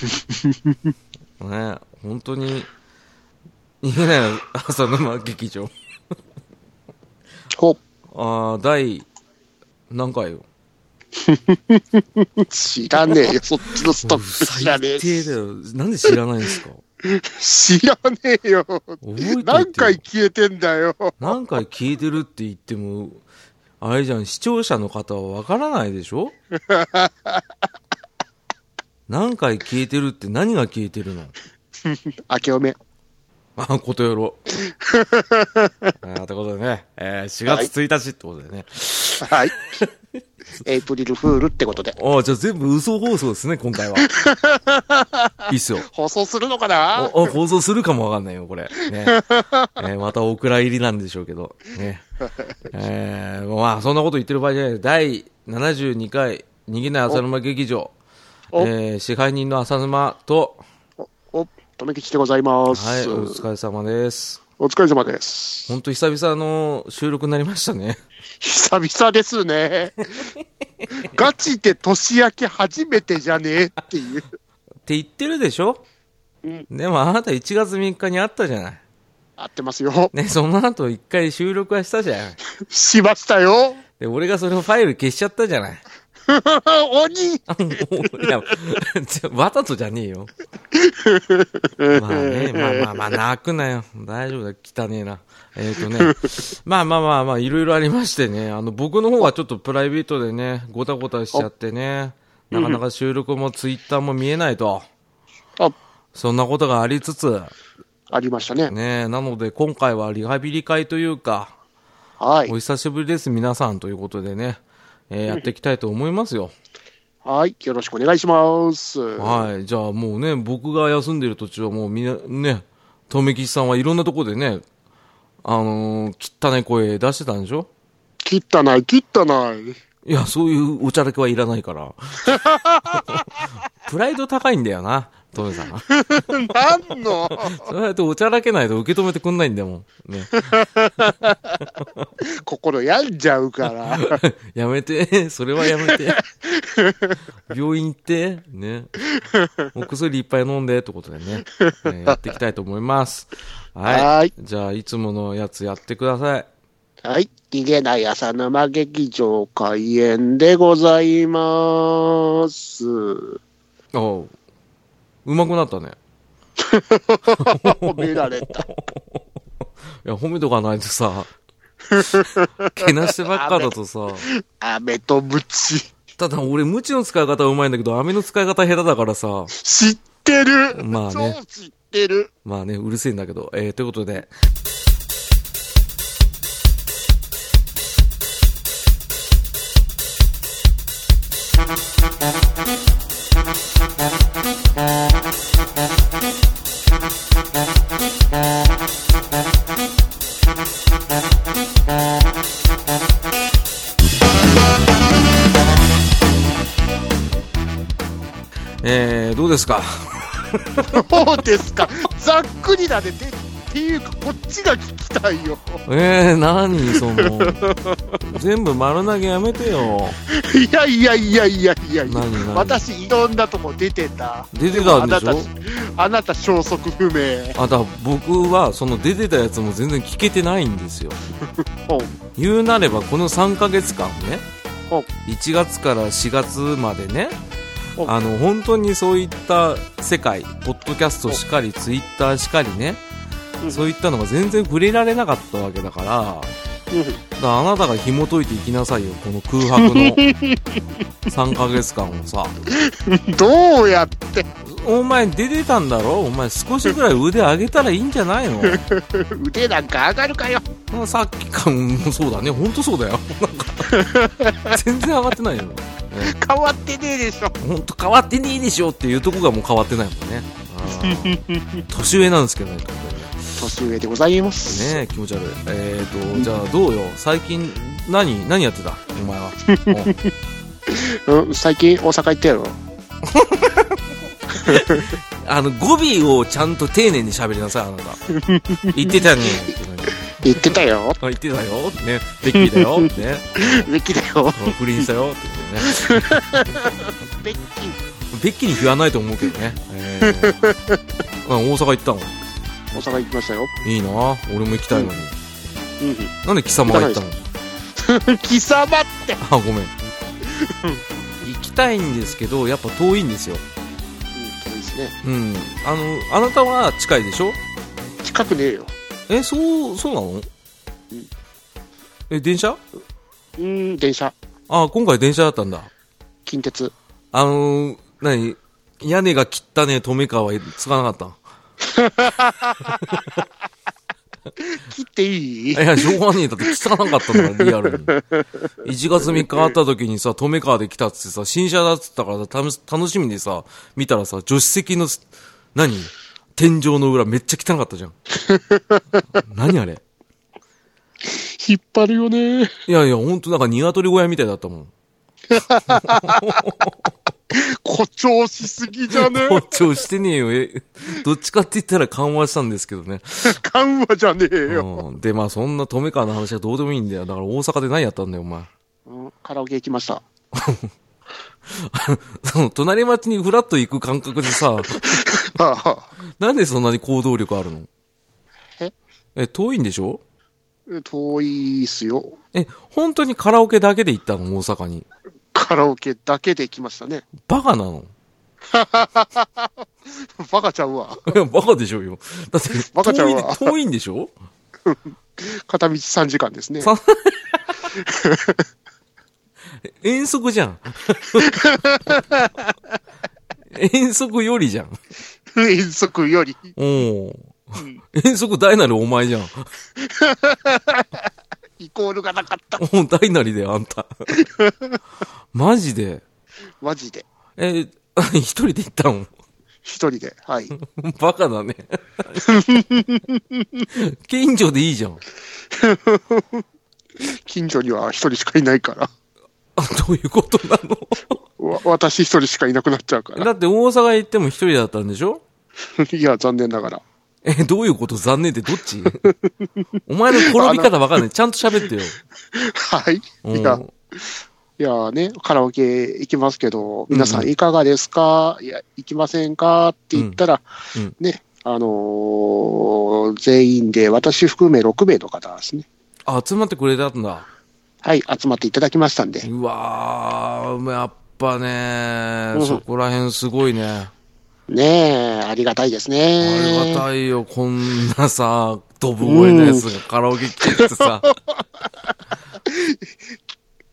ね本当に、逃げない浅沼劇場。ほ、ああ、第、何回よ？知らねえよ、そっちのストック知らねえ最低だよ。なんで知らないんですか？知らねえよ何回消えてんだよ。何回消えてるって言っても、あれじゃん、視聴者の方はわからないでしょ？何回消えてるって何が消えてるの？明けおめ。あ、ことよろ。あーということでね、えー4月1日ってことでね。はい。エイプリルフールってことで。ああ、じゃあ全部嘘放送ですね、今回は。いいっすよ。放送するのかな？放送するかもわかんないよ、これ。ね。えーまたお蔵入りなんでしょうけど。ね。えー、まあ、そんなこと言ってる場合じゃない。第72回、逃げない浅沼劇場。おえー支配人の浅沼と、お、お、とめきちでございます。はい、お疲れ様です。お疲れ様です。ほんと久々の収録になりましたね。久々ですね。ガチで年明け初めてじゃねえっていう。って言ってるでしょ？うんでもあなた1月3日に会ったじゃない。合ってますよ。ね、その後一回収録はしたじゃん。しましたよ。で、俺がそれをファイル消しちゃったじゃない。鬼いや、わざとじゃねえよ。まあね、まあまあまあ、泣くなよ。大丈夫だ、汚ねえな。えっ、とね、まあまあまあまあ、いろいろありましてね、あの、僕の方はちょっとプライベートでね、ごたごたしちゃってね、なかなか収録もツイッターも見えないと。あ、そんなことがありつつ、ありましたね。ね、なので今回はリハビリ会というか、はいお。久しぶりです、皆さんということでね、えーやっていきたいと思いますよ。はい。よろしくお願いします。はい。じゃあもうね、僕が休んでる途中はもうみんな、ね、とめきちさんはいろんなとこでね、あのー、汚い声出してたんでしょ？切ったない、切ったない。いや、そういうおちゃらけはいらないから。プライド高いんだよな、トメさん。何の？そうやっておちゃらけないと受け止めてくんないんだもん。ね。心病んじゃうから。やめて、それはやめて。病院行って、ね。お薬いっぱい飲んで、ってことでね、えーやっていきたいと思います。はい。はいじゃあ、いつものやつやってください。はい。逃げない浅沼劇場開演でございます。おう。うまくなったね。褒められた。いや、褒めとかないとさ、けなしてばっかだとさ、飴とムチ。ただ俺、無知の使い方はうまいんだけど、飴の使い方下手だからさ、知ってる。まあねそう知ってる。まあね、うるせえんだけど、えー、ということで、うですか？そうですか？ざっくりだね。でっていうか、こっちが聞きたいよ。えー、何その、全部丸投げやめてよ。いやいやいやいやいやいや。何何？私、いろんなとこ出てた。出てたんでしょ？あなた、あなた消息不明。あ、だから僕は、その出てたやつも全然聞けてないんですよ。言うなれば、この3ヶ月間ねお、1月から4月までね、おあの、本当にそういった世界、ポッドキャストしかり、ツイッターしかりね、うんそういったのが全然触れられなかったわけだから、だかうんらあなたが紐解いていきなさいよ、この空白の 3ヶ月間をさ。どうやって？お前出てたんだろ？お前少しぐらい腕上げたらいいんじゃないの？腕なんか上がるかよ。まあさっきかもそうだね、本当そうだよ。全然上がってないよ。変わってねえでしょ。本当変わってねえでしょっていうとこがもう変わってないもんね。年上なんですけどね、本年上でございます。ね。気持ち悪い。えーと、じゃあどうよ？最近、何、何やってた？お前は。うん、最近大阪行ったやろ。あの、語尾をちゃんと丁寧に喋りなさい、あなた。言ってたね。行ってたよ。あ言ってたよ。ね。ベッキーだよ。ね。べきだよ。不倫したよ。ってことね。べっき。べきに言わないと思うけどね。えーうん大阪行ったの大阪行きましたよ。いいな俺も行きたいのに。うん。なんで貴様が行ったの？貴様って。あ、ごめん。行きたいんですけど、やっぱ遠いんですよ。うん、遠いですね。うん。あの、あなたは近いでしょ？近くねえよ。え、そう、そうなの？え、電車？うん、電車。あ、今回電車だったんだ。近鉄。あのー、何？屋根が切ったね、止め川使わなかっ切っていい？た。いや、しょうがねえ。だって汚かったんだから、リアルに。1月3日会った時にさ、止め川で来たっつってさ、新車だっつったからさ、たの楽しみにさ、見たらさ、助手席のす、何？天井の裏めっちゃ汚かったじゃん。何あれ？引っ張るよね。いやいや、ほんとなんか鶏小屋みたいだったもん。誇張しすぎじゃね？誇張してねえよ。え、どっちかって言ったら緩和したんですけどね。緩和じゃねえよ。うん。で、まあそんな止め川の話はどうでもいいんだよ。だから大阪で何やったんだよ、お前。うんカラオケ行きました。その、隣町にフラッと行く感覚でさ、あなんでそんなに行動力あるの？え？え、遠いんでしょ？あ遠いっすよ。え、本当にカラオケだけで行ったの？大阪に。カラオケだけで来ましたね。バカなの？バカちゃうわ。いや、バカでしょうよ。だって、バカちゃうわ遠いんでしょ？片道3時間ですね。さ 遠足じゃん。遠足よりじゃん。遠足より。遠足大なるお前じゃん。イコールがなかった。もう大なりだよ、あんた。マジで？マジで。え、一人で行ったの？一人で。はい。バカだね。近所でいいじゃん。近所には一人しかいないから。あ、どういうことなわ私一人しかいなくなっちゃうかのら。だって大阪行っても一人だったんでしょ？いや、残念ながら。え、どういうこと？残念ってどっち？お前の転び方わかんない。ちゃんと喋ってよ。はい。うんいや、いやね、カラオケ行きますけど、皆さんいかがですか、いや、行きませんか？って言ったら、うんうんね、あのー全員で、私含め6名の方ですね。あ、集まってくれたんだ。はい、集まっていただきましたんで。うわー、やっぱね、うんそこら辺すごいね。ねえ、ありがたいですあね。りがたいよ、こんなさ、ドブ声のやつがカラオケ来てさ。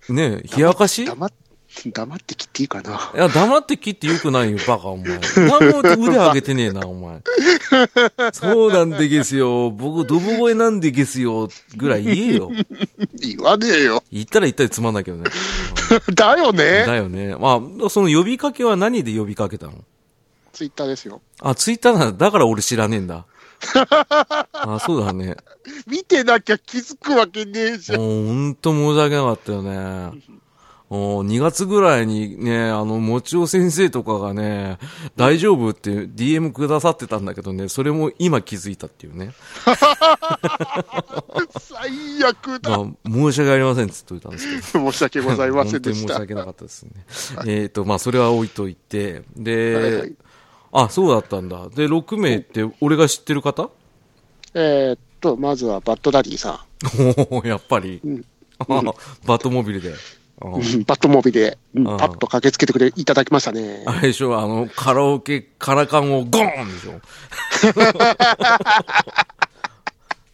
ねえ、冷やかし？い黙っ黙って切っていいかな。や、黙って切ってよくないよ、バカ、お前。何も腕上げてねえな、お前。そうなんでげすよ。僕、ドブ声なんでげすよ、ぐらい言えよ。言わねえよ。言ったら言ったらつまんないけどね。だよね。だよね。まあ、その呼びかけは何で呼びかけたの？ツイッターですよ。あ、ツイッターなんだ。だから俺知らねえんだ。あ、そうだね。見てなきゃ気づくわけねえじゃん。もうほんと申し訳なかったよね。お2月ぐらいにね、あの、もちお先生とかがね、大丈夫って DM くださってたんだけどね、それも今気づいたっていうね。最悪だ。まあ、申し訳ありませんっつっといたんですけど。申し訳ございませんでした本当に申し。訳なかったですね。えっと、まあ、それは置いといて、で、はいはいあ、そうだったんだ。で、6名って俺が知ってる方？えーっと、まずはバッドダディさおおやっぱり。んあバットモビルで。バッドモビで、うんあパッと駆けつけてくれ、いただきましたね。あれでしょ、あの、カラオケ、カラカンをゴーンでしょ？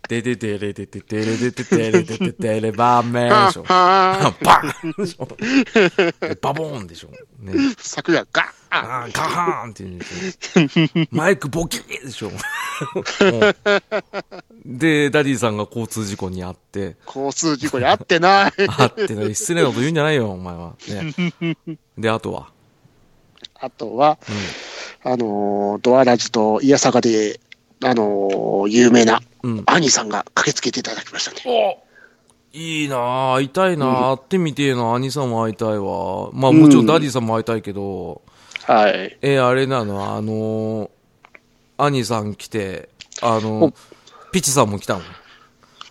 でででれでででれでででれでででればめでしょ。はバーンでしょ。でバボーンでしょ。ね。昨夜ガッあーガハーンって言うんでしょ。マイクボキーでしょ。うんで、ダディさんが交通事故に遭って、交通事故に遭ってない。あってね、失礼なこと言うんじゃないよ、お前は。ね。で、あとは。あとは、あのードアラジとイヤサガで、あのー有名なうん。兄さんが駆けつけていただきましたね。いいなぁ、会いたいなぁ、会ってみてえな、兄さんも会いたいわ。まあもちろんダディさんも会いたいけど、はい。えあれなの、あのー、兄さん来て、あのー、ピチさんも来たの？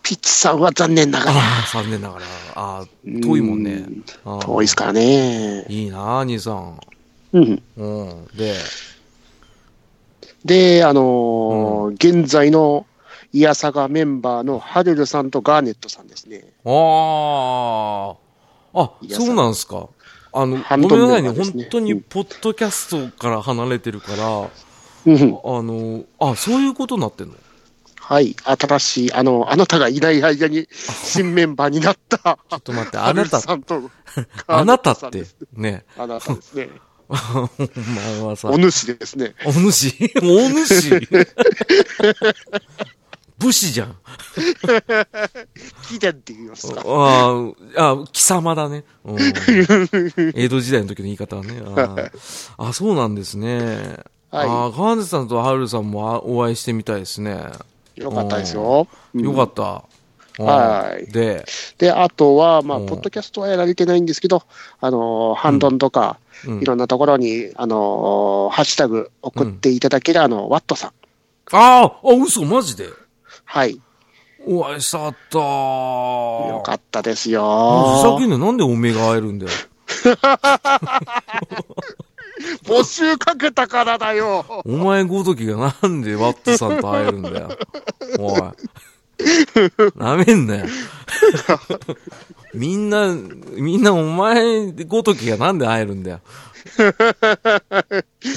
ピッチさんは残念ながら、残念ながら。ああ、遠いもんね。あー遠いですからね。いいなぁ、兄さん。うん。うん。で、で、あのー現在のイヤサガメンバーのハルルさんとガーネットさんですね。ああ。あ、そうなんですか？あの、ごめんなさいね。本当に、ポッドキャストから離れてるから、うん。あの、あ、そういうことになってんの？はい。新しい、あの、あなたがいない間に新メンバーになった、ちょっと待って、あなた、ルさんと あなたって？ね。あなたですね。お前はさ、お主ですね。お主？お主？武士じゃん。貴殿って言いますか？ああ、あ貴様だね。うん 江戸時代の時の言い方はね。あ あ、そうなんですね。はいああ、川根さんとハルさんもあお会いしてみたいですね。よかったですよ。うんよかった。うんはいで、で、あとは、まあ、うんポッドキャストはやられてないんですけど、あのー、ハンドンとか、うんいろんなところに、あのー、ハッシュタグ送っていただける、あの、ワットさん。ああ、あ、嘘、マジで？はい。お会いしたかった。よよかったですふざよけ。んなよなんでおめえが会えるんだよ。募集かけたからだよ。お前ごときがなんでワットさんと会えるんだよ。おい。なめんなよ。みんな、みんなお前ごときがなんで会えるんだよ。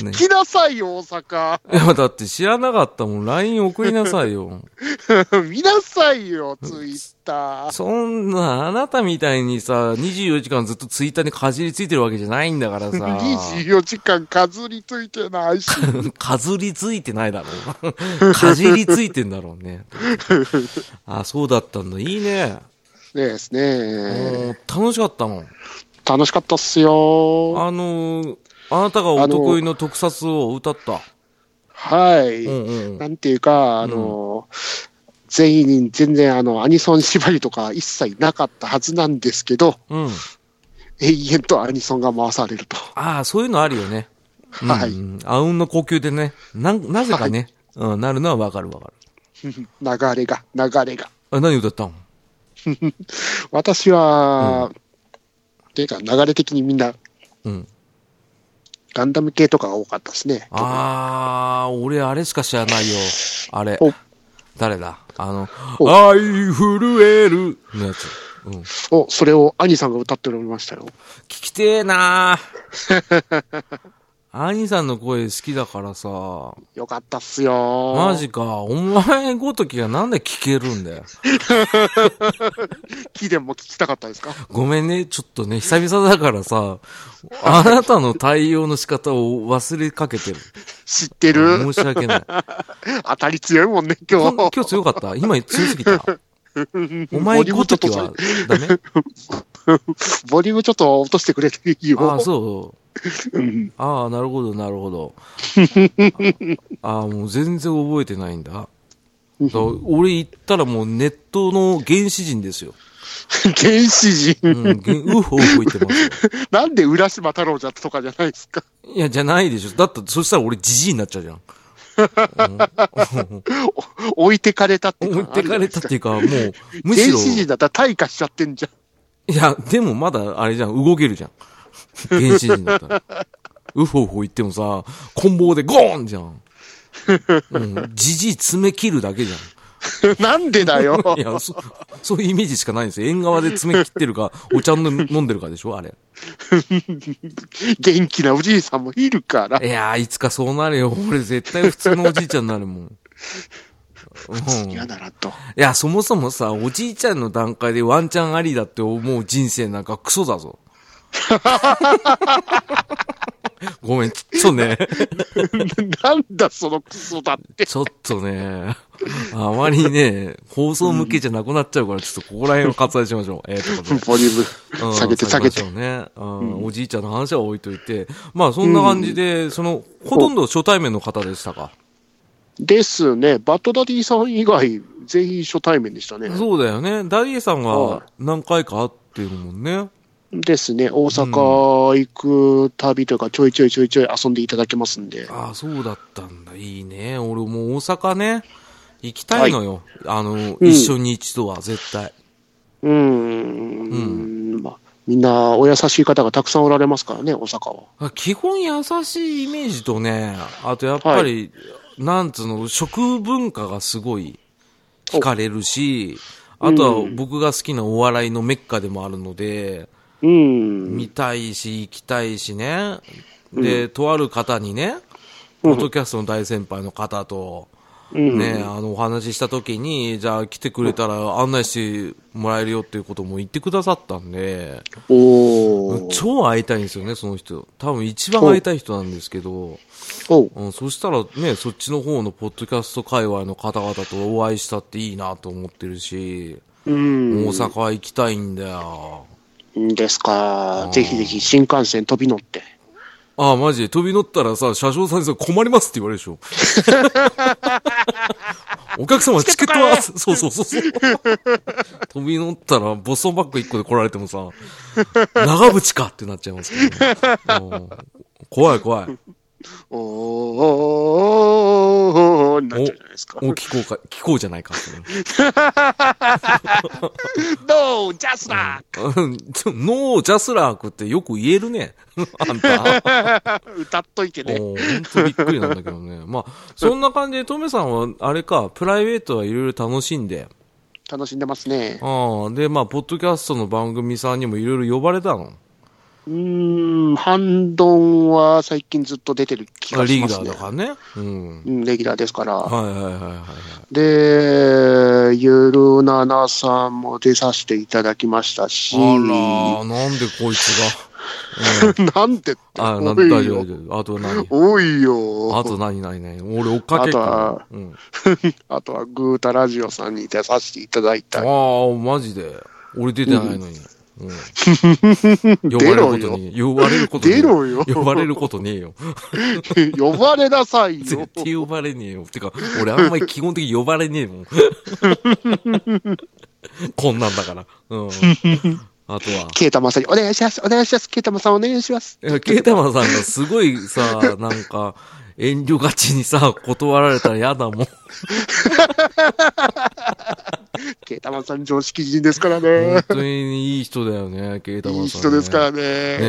ね、来なさいよ、大阪。いや、だって知らなかったもん。LINE 送りなさいよ。見なさいよ、ツイッター。そんな、あなたみたいにさ、24時間ずっとツイッターにかじりついてるわけじゃないんだからさ。24時間かずりついてないし。かずりついてないだろう。かじりついてんだろうね。あ、そうだったんだ。いいね。ですね。楽しかったもん。楽しかったっすよ。あのーあなたがお得意の特撮を歌った。はい。うんうん。なんていうか、あの、全員に全然あの、アニソン縛りとか一切なかったはずなんですけど、うん。永遠とアニソンが回されると。ああ、そういうのあるよね。うんはいうん。あうんの呼吸でね。なん、なぜかね。うん、なるのはわかるわかる。流れが、流れが。あ、何歌ったの 私は、っていうか流れ的にみんなうん。ガンダム系とかが多かったですね。ああ、俺あれしか知らないよ。あれお。誰だ？あの、お愛震えるのやつ。うん。聞お、それを兄さんが歌っておりましたよ。きてえなー 兄さんの声好きだからさ。よかったっすよ。マジか。お前ごときがなんで聞けるんだよ。キデンも聞きたかったですか？ごめんね。ちょっとね、久々だからさ、あなたの対応の仕方を忘れかけてる。知ってる？申し訳ない。当たり強いもんね、今今日。日強かった今強すぎた お前ごときはダメ？ボリュームちょっと落としてくれていいよ。ああ、そう。うんああ、なるほど、なるほど。ああ、もう全然覚えてないんだ。だ俺言ったらもうネットの原始人ですよ。原始人。うん、げんうほうほ言ってますよ。なんで浦島太郎じゃとかじゃないですか。いや、じゃないでしょ。だって、そしたら俺じじいになっちゃうじゃん。置いてかれたって置いてかれたっていうか、もう、むむしろ、原始人だったら退化しちゃってんじゃん。いや、でもまだ、あれじゃん、動けるじゃん。原始人だったら。うほうほ言ってもさ、棍棒でゴーンじゃん。うん、じじい爪切るだけじゃん。なんでだよ。いや、そ、そういうイメージしかないんですよ。縁側で爪切ってるか、お茶の飲んでるかでしょあれ。元気なおじいさんもいるから。いやー、いつかそうなるよ。俺絶対普通のおじいちゃんになるもん。うん、い嫌だなと。や、そもそもさ、おじいちゃんの段階でワンチャンありだって思う人生なんかクソだぞ。ごめん、ちょっとね、なんだそのクソだって。ちょっとね、あまりね、放送向けじゃなくなっちゃうから、ちょっとここら辺を割愛しましょう。えー、と。ボリューうんム下げて下げてね、うんおじいちゃんの話は置いといて。まあそんな感じで、その、ほとんど初対面の方でしたか？ですね。バッドダディさん以外、全員初対面でしたね。そうだよね。ダディさんはが何回か会ってるもんね。ですね。大阪行く旅というか、ちょいちょいちょいちょい遊んでいただけますんで。ああ、そうだったんだ。いいね。俺もう大阪ね、行きたいのよ。あの、うん一緒に一度は絶対。うーん。まあ、みんなお優しい方がたくさんおられますからね、大阪は。基本優しいイメージとね、あとやっぱり、なんつうの、食文化がすごい惹かれるし、あとは僕が好きなお笑いのメッカでもあるので、うん。見たいし、行きたいしね。で、とある方にね、ポッドキャストの大先輩の方と、うん。ね、あの、お話しした時に、じゃあ来てくれたら案内してもらえるよっていうことも言ってくださったんで。超会いたいんですよね、その人。多分一番会いたい人なんですけど、おううん、そしたらね、そっちの方のポッドキャスト界隈の方々とお会いしたっていいなと思ってるし、うん。大阪行きたいんだよ。ですか。ぜひぜひ新幹線飛び乗って。ああ、マジ？で飛び乗ったらさ、車掌さんにさ、困りますって言われるでしょ。お客様、チケットは、そうそうそうそう。飛び乗ったら、ボストンバッグ1個で来られてもさ、長渕かってなっちゃいますけど、ね うん怖い怖い。おーおーなっちゃうじゃないですか。お、聞こうか、聞こうじゃないか。ノージャスラうんちょノージャスラークってよく言えるね。あんた。ー 歌っといてね。おーほんとびっくりなんだけどね。まあ、そんな感じで、トメさんは、あれか、プライベートはいろいろ楽しんで、楽しんでますね。ああ、で、まあ、ポッドキャストの番組さんにもいろいろ呼ばれたの。うーん、ハンドンは最近ずっと出てる気あがしますねリーダーだ。からね。うん。うん、レギュラーですから。はいはいはいはいはい。で、ゆるななさんも出させていただきましたし。あら、なんでこいつが。なんでって。あ、なん大丈夫よ。大丈夫。あと何？多いよ。あと何何？何俺追っかけっあとかはら。うん。あとはグータラジオさんに出させていただいたり。ああ、マジで。俺出てないのに。うん。呼ばれることに、呼ばれることに。出ろよ呼ばれることねえよ。呼ばれなさいよ絶。対呼ばれねえよ。てか、俺あんまり基本的に呼ばれねえもん。こんなんだから。うん。あとは。ケイタマさんにお願いします。お願いします。ケイタマさんお願いします。ケイタマさんがすごいさ、なんか、遠慮がちにさ、断られたら嫌だもん。ケイタマさん常識人ですから本ね。当にいい人だよね、ケイタマさん、ね。いい人ですからね。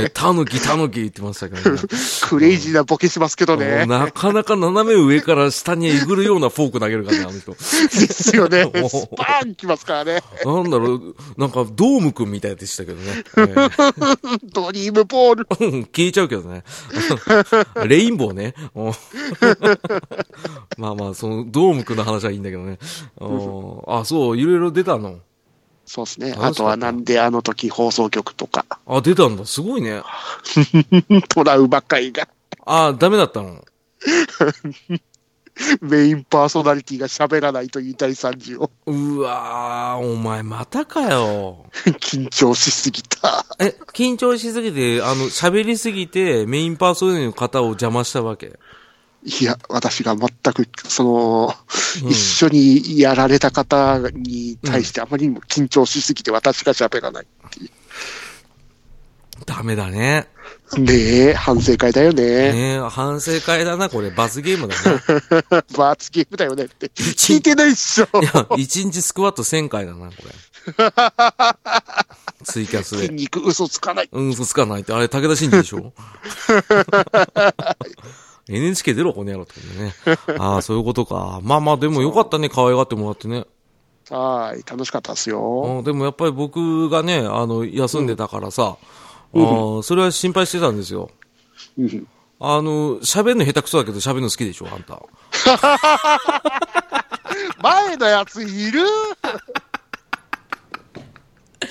ね。タヌキ、タヌキ言ってましたけどね。クレイジーなボケしますけどね。なかなか斜め上から下にえぐるようなフォーク投げるからね、あの人。ですよね お。スパーンきますからね。なんだろう、なんかドームくんみたいでしたけどね。えードリームボール。うん消えちゃうけどね。レインボーね。うん まあまあ、その、ドームくんの話はいいんだけどね。うんあ、そう、いろいろ出たの？そうですね。あとはなんであの時放送局とか、あ、出たんだ。すごいね。トラウマ会が、あ、ダメだったの？メインパーソナリティが喋らないという大惨事をうわー、お前またかよ。緊張しすぎた。え、緊張しすぎて、あの、喋りすぎて、メインパーソナリティの方を邪魔したわけ？いや、私が全く、その、うん一緒にやられた方に対してあまりにも緊張しすぎて私が喋らない。ダメだね。ねえ、反省会だよね。ねえ、反省会だな、これ。罰ゲームだな。罰ゲームだよねって。聞いてないっしょ。いや、一日スクワット1000回だな、これ。ツイキャスで。筋肉嘘つかない。うん、嘘つかないって。あれ、武田真治でしょ？?NHK 出ろ、この野郎ってね。ああ、そういうことか。まあまあ、でもよかったね、可愛がってもらってね。はい、楽しかったですよ。うんでもやっぱり僕がね、あの、休んでたからさ、あーそれは心配してたんですよ。うんあの、喋るの下手くそだけど喋るの好きでしょ、あんた。前のやついる？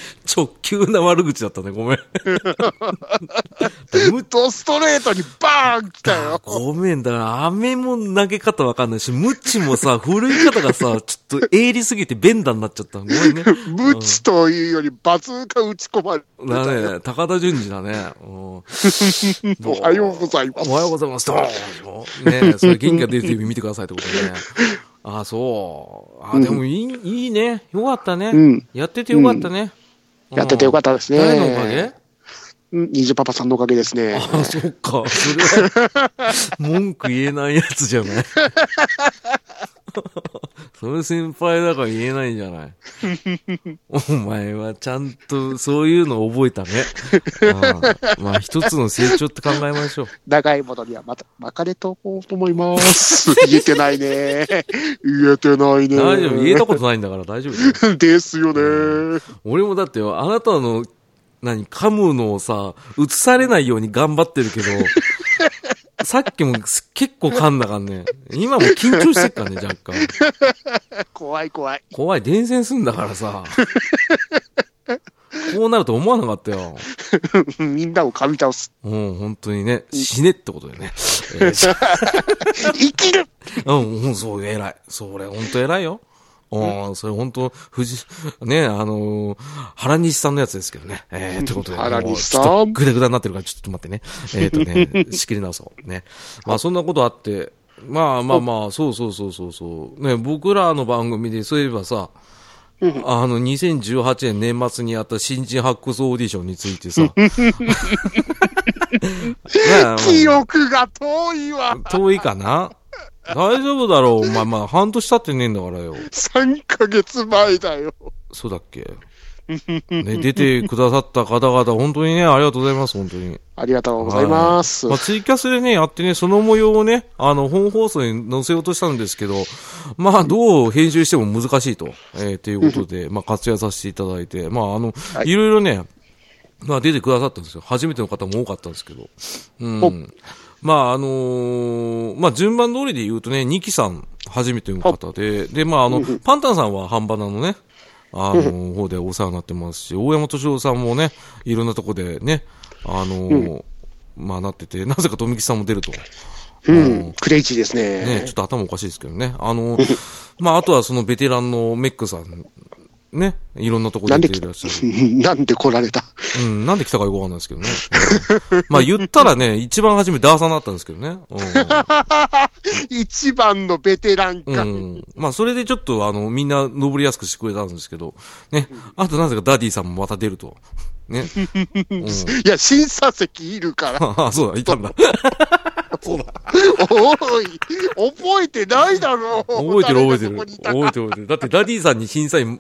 直球な悪口だったね、ごめん。むドストレートにバーン来たよ。ごめんだから、飴も投げ方わかんないし、ムッチもさ、振るい方がさ、ちょっと鋭利すぎてベンダになっちゃった。ごめんね。無知というよりバズーカ打ち込まれてただよ。ね、高田純次だね。うんおはようございます。おはようございます。ドーンでしょねそれ元気が出る TV 見てくださいってことでね。ああ、そう。ああ、でもいい、いいね。よかったね。うんやっててよかったね。やっててよかったですね。誰のおかげ？うんニジパパさんのおかげですね。ああ、そっか。それは、文句言えないやつじゃない？それ先輩だから言えないんじゃない？お前はちゃんとそういうの覚えたね。あまあ一つの成長って考えましょう。長いものにはまた巻かれとこうと思います。言えてないね。言えてないね。大丈夫。言えたことないんだから大丈夫。ですよね。俺もだってよあなたの、何、噛むのをさ、映されないように頑張ってるけど、さっきもす結構噛んだからね。今も緊張してっからね、若干。怖い怖い。怖い、伝染すんだからさ。こうなると思わなかったよ。みんなを噛み倒す。うん、本当にね、死ねってことだよね。えー 生きるうん、うん、そう、偉い。それ、本当偉いよ。うん、それ本当、藤、ね、あのー原西さんのやつですけどね。えー、ってことで、原西さんぐだぐだになってるから、ちょっと待ってね。えっ、とね、仕切り直そう。ね。まあ、そんなことあって、まあまあまあ、そうそうそうそうそう。ね、僕らの番組で、そういえばさ、あの、2018年年末にやった新人発掘オーディションについてさ。記憶が遠いわ。遠いかな？大丈夫だろう。お前、まあ、半年経ってねえんだからよ。3ヶ月前だよ。そうだっけ？ね、出てくださった方々、本当にね、ありがとうございます、本当に。ありがとうございます。まあ、ツイキャスでね、やってね、その模様をね、あの、本放送に載せようとしたんですけど、まあ、どう編集しても難しいと、えー、ということで、まあ、活躍させていただいて、まあ、あの、はいいろいろね、まあ、出てくださったんですよ。初めての方も多かったんですけど。うん。まあ、あのーまあ、順番通りで言うとね、ニキさん、初めての方で、で、まあ、あの、パンタンさんは半端なのね、あの、方でお世話になってますし、大山敏夫さんもね、いろんなとこでね、あのーまあ、なってて、なぜか富木さんも出ると。うん、クレイジーですね、ね。ちょっと頭おかしいですけどね。あの、まあ、あとはそのベテランのメックさん、ね、いろんなとこ出ていらっしゃる。なんで来られた？うん、なんで来たかよくわかんないですけどね。う んまあ言ったらね、一番初めダーサーになったんですけどね。一番のベテランか。うん。うん。まあそれでちょっとあの、みんな登りやすくしてくれたんですけど、ね。あとなぜかダディさんもまた出ると。ね。うん。いや、審査席いるから。ああ、そうだ、いたんだ。そうだ。おい、覚えてないだろう。覚えてる覚えてる。覚えてる覚えてる。だってダディさんに審査員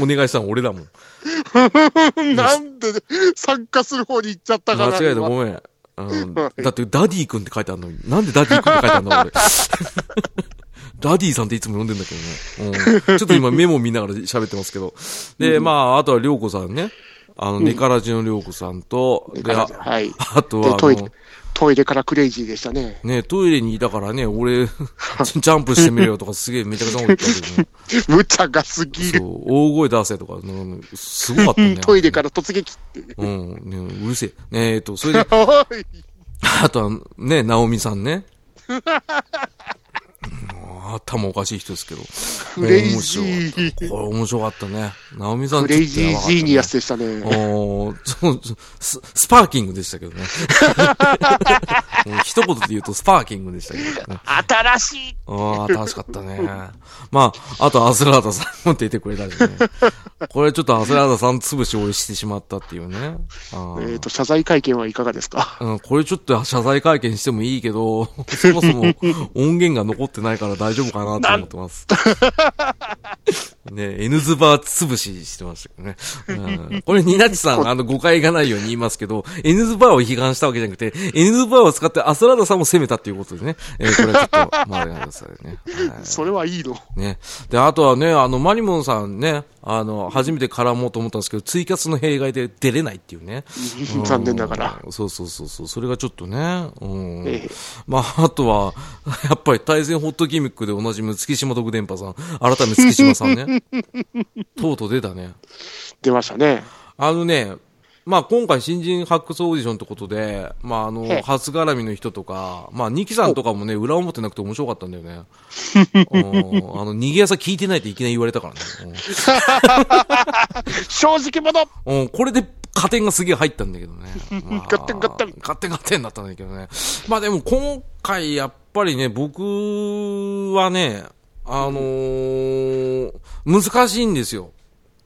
お願いしたの俺だもん。なんで参加する方に行っちゃったかな。間違えた、ごめん。うん、だって、ダディ君って書いてあるのに。なんでダディ君って書いてあるんだ、俺。ダディさんっていつも呼んでんだけどね。うん。ちょっと今メモ見ながら喋ってますけど。で、まあ、あとはりょうこさんね。あの、ネカラジのりょうこさんと、はい。あとは、トイレからクレイジーでしたね。ね、トイレにいたからね、俺、ジャンプしてみろよとかすげえめちゃくちゃ思ったけどね。無茶が過ぎる。そう、大声出せとか、うんすごかったね。トイレから突撃って。うん、ね、うるせえ。ねえっと、それで。あとは、ね、ナオミさんね。うん頭おかしい人ですけど。クレイジー。これ面白かったね。ナオミさんクレイジージーニアスで。でしたね。おススパーキングでしたけどね。一言で言うとスパーキングでしたけどね。新しい。ああ、楽しかったね。まあ、あとアスラーダさんも出てくれたしね。これちょっとアスラーダさん潰しをしてしまったっていうね。えっと、謝罪会見はいかがですか？うん、これちょっと謝罪会見してもいいけど、そもそも音源が残ってないから大丈夫かなと思ってます。ね、N ズバー潰ししてましたけどね。うん、これ、ニナチさん、あの、誤解がないように言いますけど、N ズバーを批判したわけじゃなくて、N ズバーを使ってアスラーダさんも攻めたっていうことでね。えーこれはちょっと、まあ、やめてくださいね。はい それはいいの。ね。で、あとはね、あの、マリモンさんね、あの、初めて絡もうと思ったんですけど、ツイキャスの弊害で出れないっていうね。う ん残念ながら。そうそうそうそう。それがちょっとね。うん。ええまあ、あとは、やっぱり対戦ホットギミックでおなじみ月島徳電波さん。改め月島さんね。とうとう出たね。出ましたね。あのね、まあ今回新人発掘オーディションってことで、まああの、ええ初絡みの人とか、まあニキさんとかもね、裏表なくて面白かったんだよね。うんあの、逃げ朝聞いてないっていきなり言われたからね。正直者うん、うんこれで加点がすげえ入ったんだけどね。まあガッテンガッテンガッテンガッテンだったんだけどね。まあでも今回やっぱりね、僕はね、あのー難しいんですよ。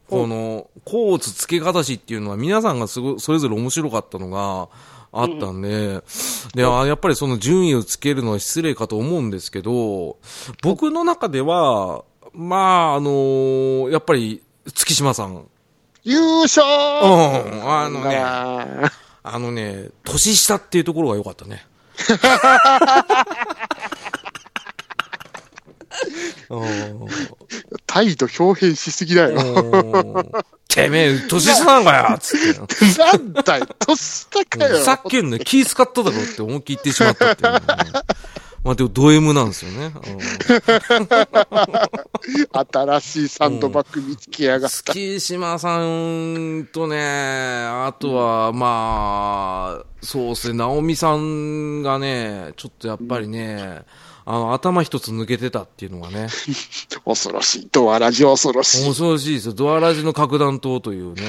この、コーツ付け方しっていうのは皆さんがすごい、それぞれ面白かったのがあったんで、で、あやっぱりその順位をつけるのは失礼かと思うんですけど、僕の中では、まあ、あのーやっぱり、月島さん。優勝！うん。あのねがあのね、年下っていうところが良かったね。うん態度表現しすぎだよ。うんてめえ、年下なんかよつって。なんだよ、年下かよ。さっきのね、気使っただろって思いっきり言ってしまったっていうね、まあでもド M なんですよね。新しいサンドバッグ見つけやがった。月島さんとね、あとは、まあ、そうですね、直美さんがね、ちょっとやっぱりね、あの、頭一つ抜けてたっていうのがね、恐ろしい。ドアラジ恐ろしい。恐ろしいですよ。ドアラジの核弾頭というね。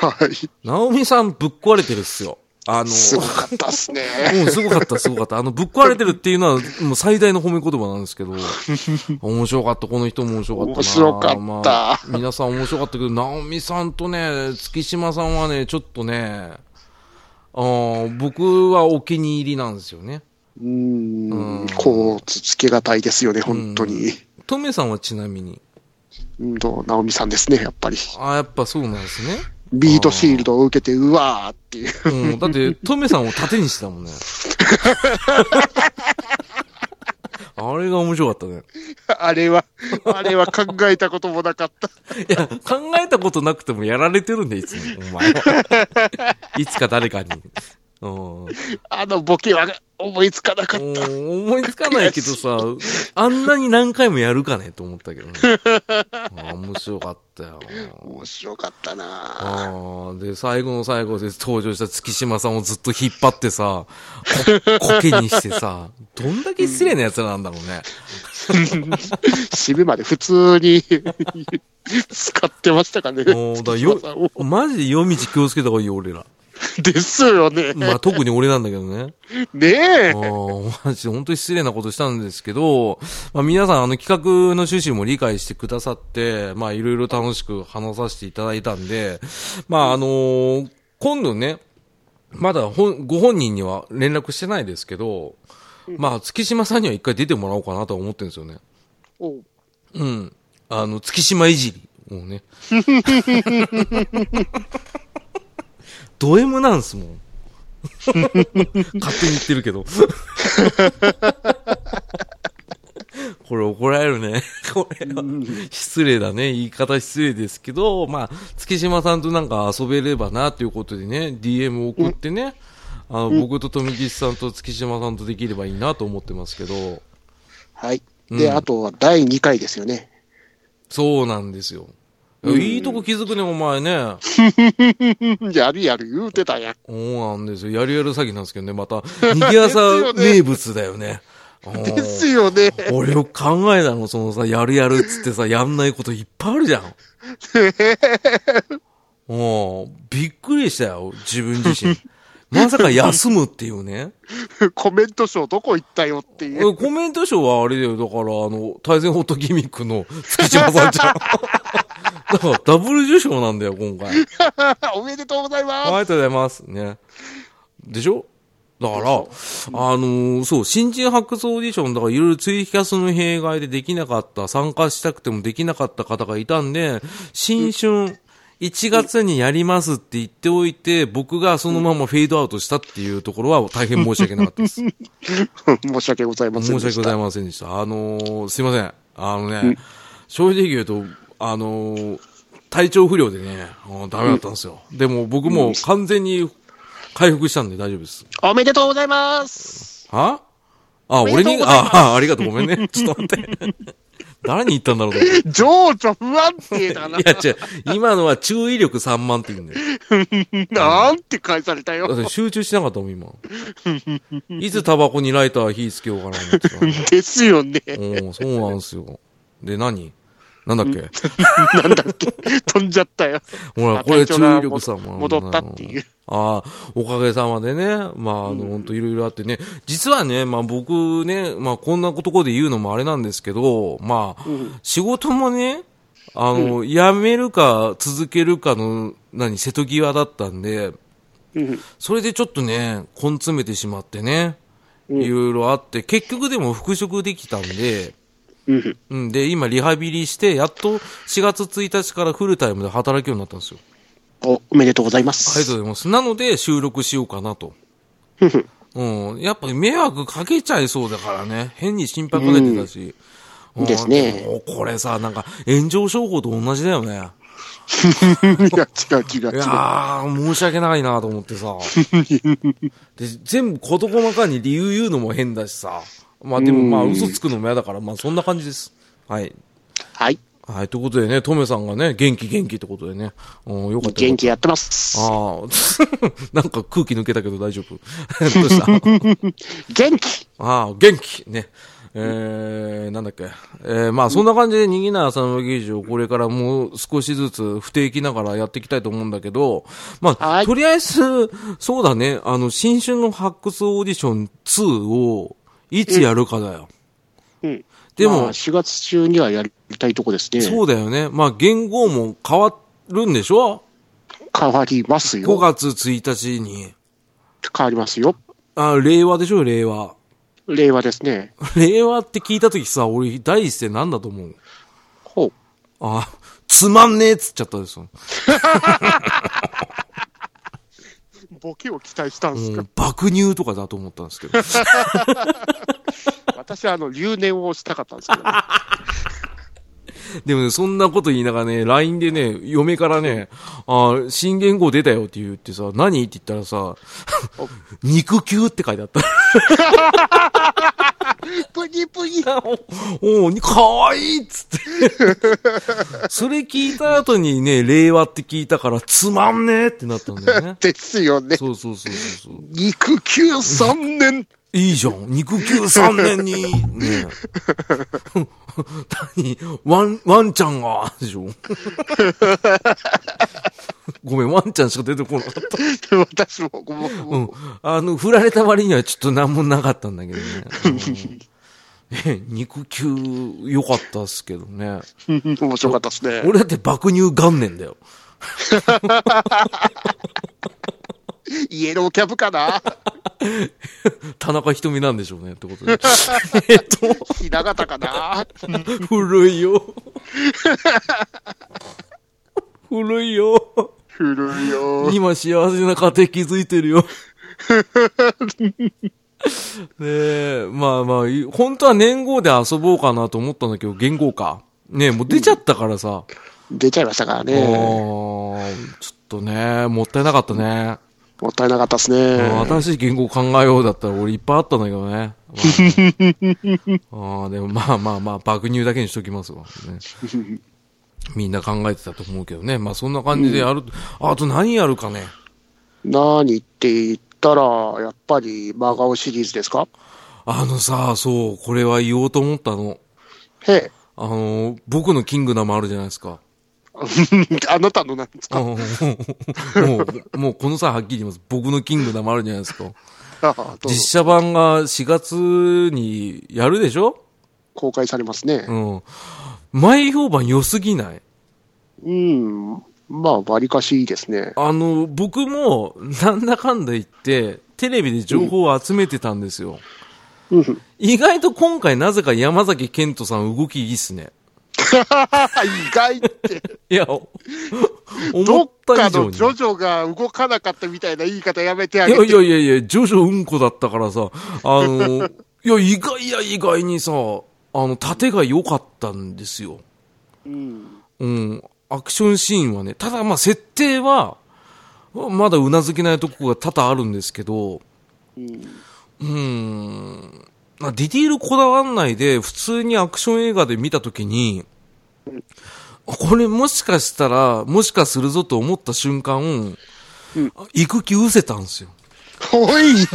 はい。直美さんぶっ壊れてるっすよ。あの、すごかったっすね。もうすごかった、すごかった。あの、ぶっ壊れてるっていうのは、もう最大の褒め言葉なんですけど、面白かった、この人も面白かったな。面白かったまあ皆さん面白かったけど、直美さんとね、月島さんはね、ちょっとね、あー僕はお気に入りなんですよね。うーん、こう、つつけがたいですよね、本当に。トメさんはちなみに。うん、と、ナオミさんですね、やっぱり。あーやっぱそうなんですね。ビートシールドを受けて、うわーっていう。うん、だって、トメさんを盾にしてたもんね。あれが面白かったね。あれは、あれは考えたこともなかった。いや、考えたことなくてもやられてるんだよ、いつも。お前は。いつか誰かに。うん。あのボケは思いつかなかった。うん思いつかないけどさ、あんなに何回もやるかねと思ったけどね。あ面白かったよ。面白かったなあーで、最後の最後で登場した月島さんをずっと引っ張ってさ、こ、コケにしてさ、どんだけ失礼な奴らなんだろうね。締めまで普通に 使ってましたかね。もうだよマジで夜道気をつけた方がいいよ、俺ら。ですよね。まあ特に俺なんだけどね。ねえ。ああ、マジで本当に失礼なことしたんですけど、まあ皆さんあの企画の趣旨も理解してくださって、まあいろいろ楽しく話させていただいたんで、まああのー今度ね、まだ本ご本人には連絡してないですけど、まあ月島さんには一回出てもらおうかなとは思ってるんですよね。おううん。あの、月島いじりをね。ド M なんすもん。勝手に言ってるけど。これ怒られるね。これは失礼だね。言い方失礼ですけど、まあ、月島さんとなんか遊べればなということでね、DM を送ってね、あの、僕と富吉さんと月島さんとできればいいなと思ってますけど、はい。で、うんあとは第2回ですよね。そうなんですよ。いいとこ気づくね、お前ね。やるやる言うてたやん。そうなんですよ。やるやる詐欺なんですけどね、また、逃げ朝 名物だよね。ですよね。俺よく考えたの、そのさ、やるやるっつってさ、やんないこといっぱいあるじゃん。もう、びっくりしたよ、自分自身。まさか休むっていうね。コメント賞どこ行ったよっていう。コメント賞はあれだよ、だから、あの、対戦ホットギミックの月島さんじゃん。だから、ダブル受賞なんだよ、今回。おめでとうございあまりがとうございます。ね。でしょ？だから、あのーそう、新人発掘オーディション、だからいろいろツイキャスの弊害でできなかった、参加したくてもできなかった方がいたんで、新春、1月にやりますって言っておいて、僕がそのままフェードアウトしたっていうところは大変申し訳なかったです。す。申し訳ございませんでした。申し訳ございませんでした。あのーすいません。あのね、正直言うと、あのー体調不良でね、うんダメだったんですよ。でも僕もう完全に回復したんで大丈夫です。おめでとうございます。は？あ、俺に、ああ、ありがとう、ごめんね。ちょっと待って。誰に言ったんだろう。情緒不安定だな。いや、違う。今のは注意力3万って言うんだよ。なんて返されただよ。って集中しなかったもん、今。いつタバコにライター火つけようかな思ってた。ですよね。うん、そうなんですよ。で、何？なんだっけ？なんだっけ？飛んじゃったよ。ほら、あこれ注意力さ、戻ったっていう。ああ、おかげさまでね。まあ、あの、本当いろいろあってね。実はね、まあ僕ね、まあこんなとこで言うのもあれなんですけど、まあ、仕事もね、あの、辞めるか続けるかの、何、瀬戸際だったんで、うんそれでちょっとね、根詰めてしまってね、いろいろあって、結局でも復職できたんで、うん。うん。で、今リハビリして、やっと4月1日からフルタイムで働くようになったんですよ。お、おめでとうございまありがとうす。ございます。なので、収録しようかなと。うん。やっぱり迷惑かけちゃいそうだからね。変に心配かけてたし。うんうんですねこれさ、なんか、炎上商法と同じだよね。いや、違う違う違いうやー、申し訳ないなと思ってさ。で、全部事細かに理由言うのも変だしさ。まあでもまあうん嘘つくのも嫌だから、まあそんな感じです。はい。はい。はい、ということでね、トメさんがね、元気元気ってことでね。うん、よかった元気やってます。ああ、なんか空気抜けたけど大丈夫。どうした？元気ああ、元気ね。えー、なんだっけ。えー、まあそんな感じで、にぎな浅沼劇場、これからもう少しずつ不定期ながらやっていきたいと思うんだけど、まあ、はいとりあえず、そうだね、あの、新春の発掘オーディション2を、いつやるかだよ。うん。でもまあ、4月中にはやりたいとこですね。そうだよね。まあ、言語も変わるんでしょ？変わります ?5 よ。月1日に。変わりますよ。あ、令和でしょ、令和。令和ですね。令和って聞いたときさ、俺、第一声なんだと思う？ほう。あ、つまんねえっつっちゃったですよ。ボケを期待したんですか、うん、爆乳とかだと思ったんですけど。私はあの、留年をしたかったんですけど、ね、でもね、そんなこと言いながらね、LINE でね、嫁からね、あ新言語出たよって言ってさ、何？って言ったらさ、肉球って書いてあった。プニプニおおかわいいっつって。それ聞いた後にね、令和って聞いたから、つまんねえってなったんだよね。ですよね。そうそうそうそうそう。肉球3年。いいじゃん。肉球3年に、ねえ。何 ワン、ワンちゃんが、でしょ？ごめん、ワンちゃんしか出てこなかった。私も、もううん。あの、振られた割にはちょっと何もなかったんだけどね。うんね肉球良かったっすけどね。面白かったですね。俺だって爆乳元年だよ。イエローキャブかな 田中瞳なんでしょうね、ってことで。えっと、ひな形かな古いよ。古いよ。古いよ。今幸せな家庭築いてるよ。ねえ、まあまあ、い本当は年号で遊ぼうかなと思ったんだけど、元号か。ねえ、もう出ちゃったからさ。出ちゃいましたからあね。ーちょっとね、もったいなかったね。もったいなかったですうんね。新しい言語を考えようだったら俺いっぱいあったんだけどね。まあねあーでもまあまあまあ、爆乳だけにしときますわ、ね。みんな考えてたと思うけどね。まあそんな感じでやる。あと何やるかね。何って言ったら、やっぱり真顔シリーズですか？あのさ、そう、これは言おうと思ったの。へえ。あの、僕のキングダムあるじゃないですか。あなたのなんですか？もう、もう、この際はっきり言います。僕のキングダムあるじゃないですか。実写版が4月にやるでしょ？公開されますねう。ん。前評判良すぎない？うん。まあ、割かしいいですね。あの、僕も、なんだかんだ言って、テレビで情報を集めてたんですよ。うん。意外と今回なぜか山崎健人さん動きいいっすね。意外って。いや、お思 どっったか以上に。のジョジョが動かなかったみたいな言い方やめてあいやげて。いやいやいや、ジョジョうんこだったからさ、あの、いや、意外や意外にさ、あの、盾が良かったんですよ。うん。うん。アクションシーンはね、ただまあ設定は、まだうなずけないとこが多々あるんですけど、うん。うーん。まあディティールこだわんないで、普通にアクション映画で見たときに、これもしかしたら、もしかするぞと思った瞬間、うん行く気失せたんですよ。おい い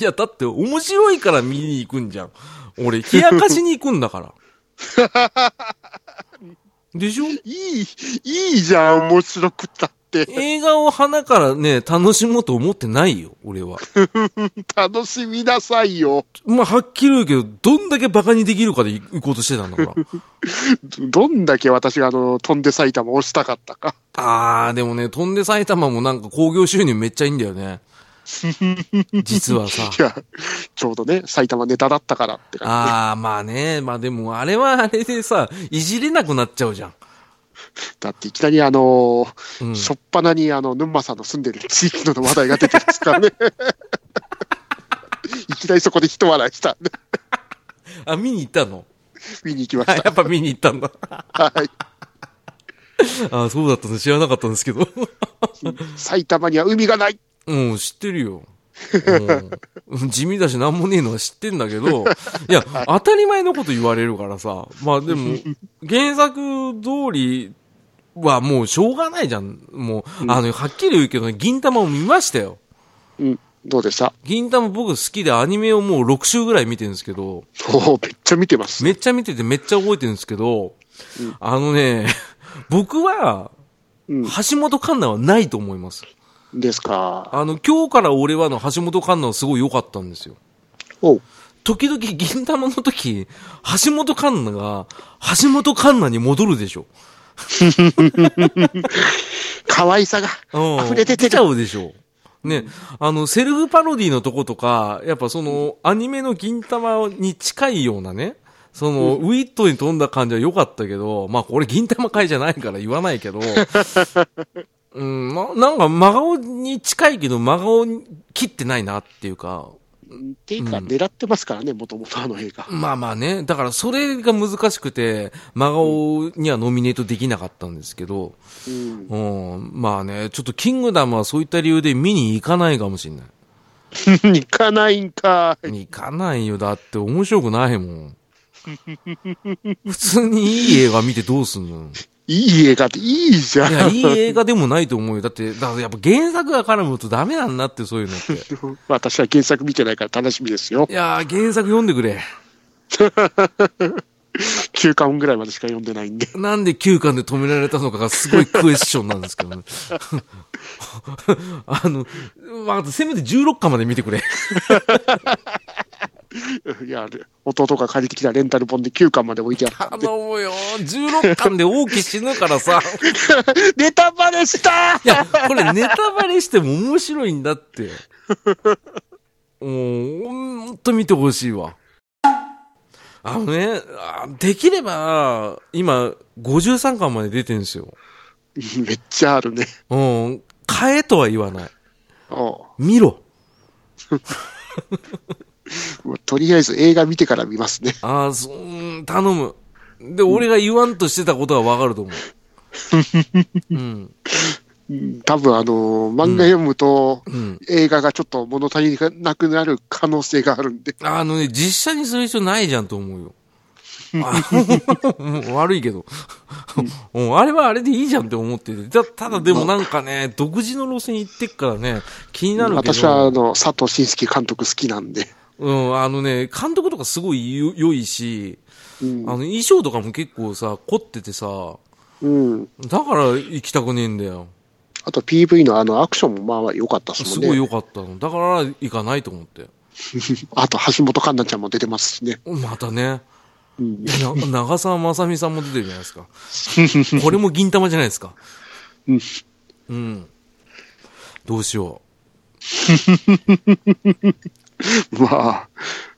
や、だって面白いから見に行くんじゃん。俺、冷やかしに行くんだから。でしょ？いい、いいじゃん、面白くったって。映画を花からね、楽しもうと思ってないよ、俺は。楽しみなさいよ。まあ、はっきり言うけど、どんだけバカにできるかで行こうとしてたんだから。どんだけ私があの、飛んで埼玉を押したかったか。あー、でもね、飛んで埼玉もなんか興行収入めっちゃいいんだよね。実はさ。いや、ちょうどね、埼玉ネタだったからって感ああ、まあね。まあでも、あれはあれでさ、いじれなくなっちゃうじゃん。じ。だっていきなりあのーうんしょっぱなにあの、沼さんの住んでる地域の話題が出てますからね。いきなりそこで一笑いしたんで、あ、見に行ったの？見に行きまあしやっぱ見に行ったんだ。た。はい。あそうだったの知らなかったんですけど。埼玉には海がない。うん、知ってるよ。うん地味だし何もねえのは知ってんだけど、いや、当たり前のこと言われるからさ。まあでも、原作通りはもうしょうがないじゃん。もう、あの、はっきり言うけどね、銀玉を見ましたよ。うん。どうでした？銀玉僕好きでアニメをもう6週ぐらい見てるんですけど、おおめっちゃ見てます。めっちゃ見ててめっちゃ覚えてるんですけど、うんあのね、僕は、うん。橋本環奈はないと思います。ですか。あの、今日から俺はの橋本環奈はすごい良かったんですよ。おう時々銀玉の時、橋本環奈が、橋本環奈に戻るでしょ。可愛さがうん。溢れ出て出ちゃる。うでしょ。ね、あの、セルフパロディのとことか、やっぱその、アニメの銀玉に近いようなね、その、ウィットに富んだ感じは良かったけど、まあこれ銀玉会じゃないから言わないけど、うん、ななんか真顔に近いけど真顔に切ってないなっていうか、っていうか、狙ってますからね、もともとあの映画。まあまあね。だからそれが難しくて、真顔にはノミネートできなかったんですけど、うん。うん、まあね、ちょっとキングダムはそういった理由で見に行かないかもしれない。行かないんかい。行かないよ。だって面白くないもん。普通にいい映画見てどうすんのいい映画っていいじゃん。いや、いい映画でもないと思うよ。だって、だからやっぱ原作が絡むとダメなんだって、そういうのって。私は原作見てないから楽しみですよ。いやー、原作読んでくれ。9巻ぐらいまでしか読んでないんで。なんで9巻で止められたのかがすごいクエスチョンなんですけどね。あの、まあ、せめて16巻まで見てくれ。いや、弟が借りてきたレンタル本で9巻まで置いてある。頼むよ。16巻で王毅死ぬからさ。ネタバレしたいや、これネタバレしても面白いんだって。もう、ほんと見てほしいわ。あのね、あできれば、今、53巻まで出てるんですよ。めっちゃあるね。うん。買えとは言わない。お見ろ。うとりあえず映画見てから見ますね。ああ、そううん、頼む。で、俺が言わんとしてたことはわかると思う。うん。うん多分あのー漫画読むと、うん。映画がちょっと物足りなくなる可能性があるんで。あのね、実写にする必要ないじゃんと思うよ。悪いけど、うんあれはあれでいいじゃんって思ってて。たただでもなんかね、独自の路線行ってっからね、気になるけど。私はあの、佐藤慎介監督好きなんで。うん、あのね、監督とかすごいよ良いし、うんあの衣装とかも結構さ、凝っててさ、うん。だから行きたくねえんだよ。あと PV のあのアクションもまあまあ良かったですもんね。すごい良かったの。だから行かないと思って。あと橋本環奈ちゃんも出てますしね。またね。うん。な長澤まさみさんも出てるじゃないですか。これも銀玉じゃないですか。うん。うん。どうしよ まあ、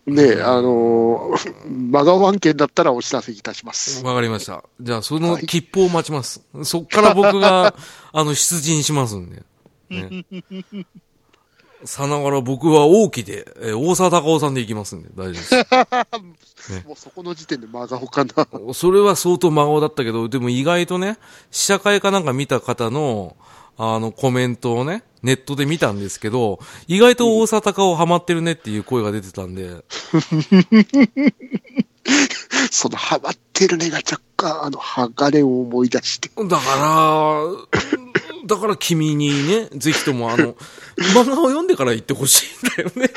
ねあのー、真顔案件だったらお知らせいたしまう。す。わかりました。じゃあ、その切符を待ちます。そっから僕が、あの、出陣しますんで。ね。さながら僕は王毅で、えー大沢たかおさんで行きますんで、大丈夫です。もうそこの時点で真顔かな。それは相当真顔だったけど、でも意外とね、試写会かなんか見た方の、あの、コメントをね、ネットで見たんですけど、意外と大沢たかおハマってるねっていう声が出てたんで、そのハマってるねが若干、あの、鋼を思い出して。だから、だから君にね、ぜひともあの、漫画を読んでから言ってほしいんだよね。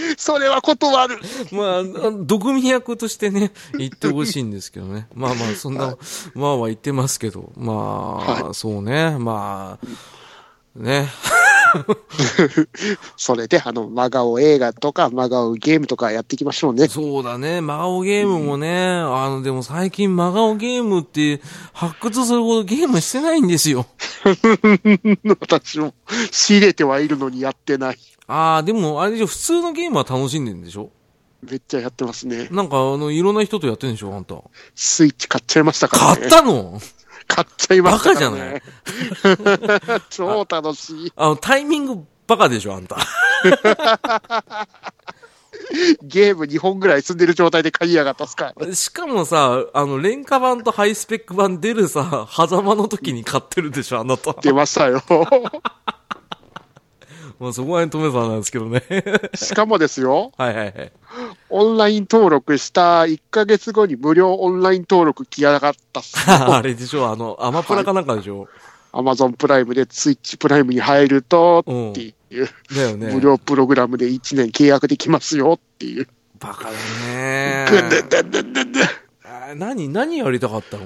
それは断る。まあ毒味役としてね、言ってほしいんですけどね。まあまあ、そんな、まあは言ってますけど、まあ、はそうね、まあ、ね。それで、あの、真顔映画とか、真顔ゲームとかやっていきましょうね。そうだね。真顔ゲームもね、あの、でも最近真顔ゲームって発掘するほどゲームしてないんですよ。私も仕入れてはいるのにやってない。ああ、でもあれでしょ、普通のゲームは楽しんでるんでしょ？めっちゃやってますね。なんかあの、いろんな人とやってるんでしょ、あんた。スイッチ買っちゃいましたからね。買ったの？買っちゃいましたから、バね。超楽しい。あの、タイミングバカでしょ、あんた。ゲーム2本ぐらい積んでる状態で買いやがったっすから。しかもさ、あの、廉価版とハイスペック版出るさ、狭間の時に買ってるでしょ、あなた。出ましたよ。まあそこは止めさんなんですけどね。しかもですよ、はいはいはい。オンライン登録した1ヶ月後に無料オンライン登録来やがったっすよ。あれでしょ、あの、アマプラかなんかでしょ。アマゾンプライムでツイッチプライムに入ると、っていう、だよね。無料プログラムで1年契約できますよっていう。バカだね。ぐんでんでんでんでん何、何やりたかったの？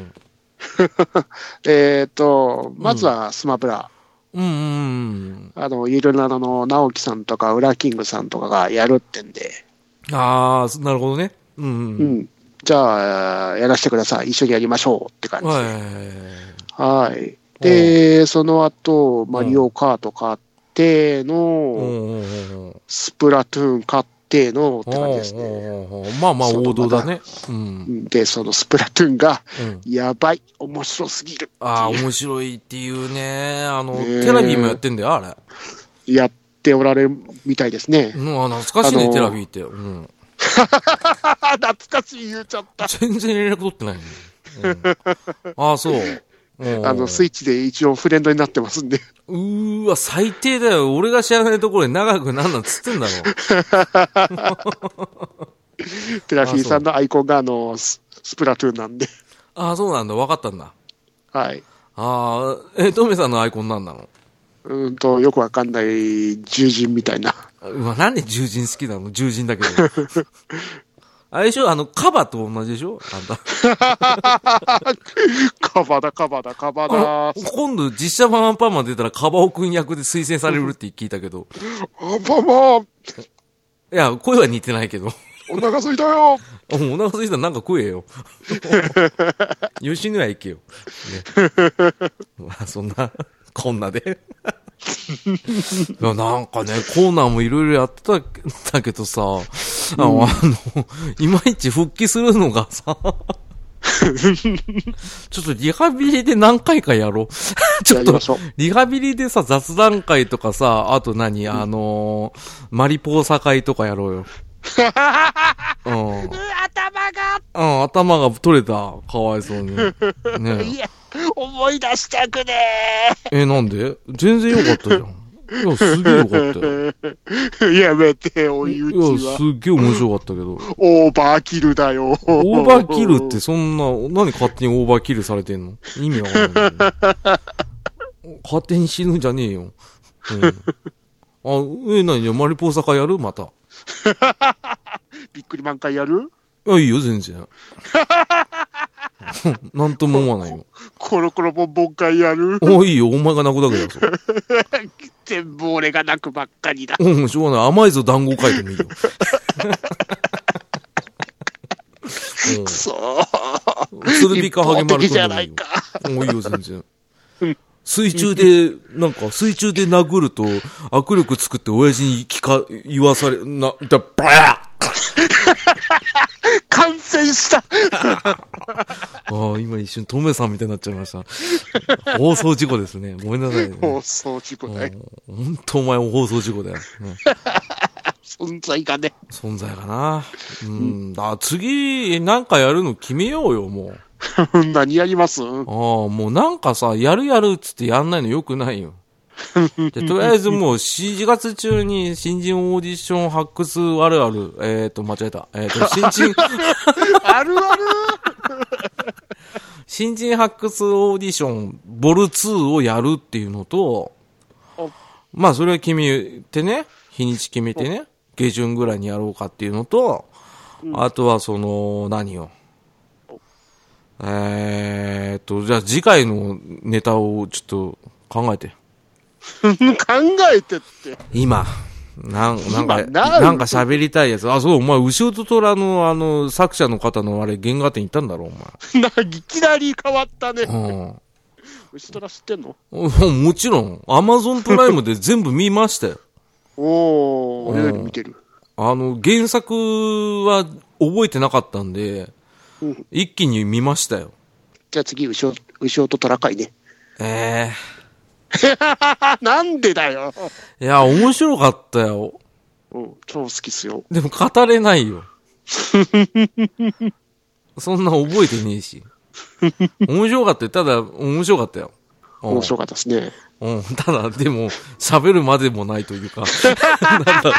えっと、まずはスマブラ。うんうんうん。あの、ゆるなのの直樹さんとか、ウラキングさんとかがやるってんで、ああ、なるほどね。うんううん。ん。じゃあ、やらせてください。一緒にやりましょうって感じで。はい。はい。で、その後、マリオカート買ってうの。スプラトゥーン買ってのって感じですね。まあまあ王道だね。うん。で、そのスプラトゥーンが、うん。やばい、面白すぎる。ああ、面白いっていうね。あの、テラビーもやってんだよ、あれ。やっておられるみたいですね。うん、あ懐かしいね、テラビーって。うん。懐かしい言うちゃった。全然連絡取ってないの、うん、ああ、そう。あの、スイッチで一応フレンドになってますんで。うーわ、最低だよ。俺が知らないところで長くなんなんつってんだろ。テラフィーさんのアイコンがあの、ススプラトゥーンなんで。ああ、そうなんだ。分かったんだ。はい。ああ、え、トメさんのアイコンなんなの？うーんと、よくわかんない獣人みたいな。うわ、なんで獣人好きなの？獣人だけど。あれでしょ？あの、カバと同じでしょ？あんた。カバだ、カバだ、カバだ。今度実写版アンパンマン出たらカバオくん役で推薦されるって聞いたけど。アンパンマンいや、声は似てないけど。お腹すいたよおお腹空いたらなんか食えよ。吉野家行けよ。ね、まあ、そんな、こんなで。いや、なんかね、コーナーもいろいろやってたんだけどさ、あの、あのいまいち復帰するのがさ、ちょっとリハビリで何回かやろう。ちょっとリハビリでさ、雑談会とかさ、あと何、あのーマリポーサ会とかやろうよ。うん。頭がうん、頭が取れた。かわいそうに。ねいや、思い出したくねえ、なんで？全然よかったじゃん。いや、すげえよかったよ。え。やめて、おいうちいや、は。すっげえ面白かったけど。オーバーキルだよ。オーバーキルってそんな、何勝手にオーバーキルされてんの？意味わかんない。勝手に死ぬんじゃねえよ。うん。あ、え、何？マリポーサカやる？また。びっくり満開やる？いや、いいよ、全然。なんとも思わないよ。コロコロボンボン会やる？おいいよ、お前が泣くだけだよ、それ。全部俺が泣くばっかりだ。うん、しょうがない。甘いぞ、団子書いてもいいよ。うんくそー。鶴瓶かハゲマルくんでもいいよゃないか。。もういいよ、全然。水中で、なんか、水中で殴ると、握力作って親父に聞か、言わされ、な、だ、バー 感染した。ああ、今一瞬、トメさんみたいになっちゃいました。放送事故ですね。ごめんなさいね。放送事故だよ。本当お前放送事故だよ。ね 存在がね。存在かな。うん。だ次、なんかやるの決めようよ、もう。何やります？ああ、もうなんかさ、やるやるっつってやんないのよくないよ。でとりあえずもう4月中に新人オーディション発掘あるある、えっ、ー、と、間違えた。えっ、ー、と、新人、あるある。新人発掘オーディション、ボル2をやるっていうのとお、まあそれは決めてね、日にち決めてね、下旬ぐらいにやろうかっていうのと、あとはその、何よ。えーっと、じゃあ次回のネタをちょっと考えて。えてって。今。なんなんか、今ななんか喋りたいやつ。あ、そう、お前、牛と虎の、あの、作者の方のあれ、原画展行ったんだろ、ないきなり変わったねお。前。牛虎知ってんの？うん。もちろん、アマゾンプライムで全部見ましたよ。おー、うん俺より見てる。あの、原作は覚えてなかったんで、うん一気に見ましたよ。じゃあ次、牛尾牛尾と虎会ね。え なんでだよ。えいや、面白かったよ。うん、超好きっすよ。でも語れないよ。そんな覚えてねえし。面白かったよ。ただ、面白かったよ。うん面白かったですね。うん。ただ、でも、喋るまでもないというか、なんだろ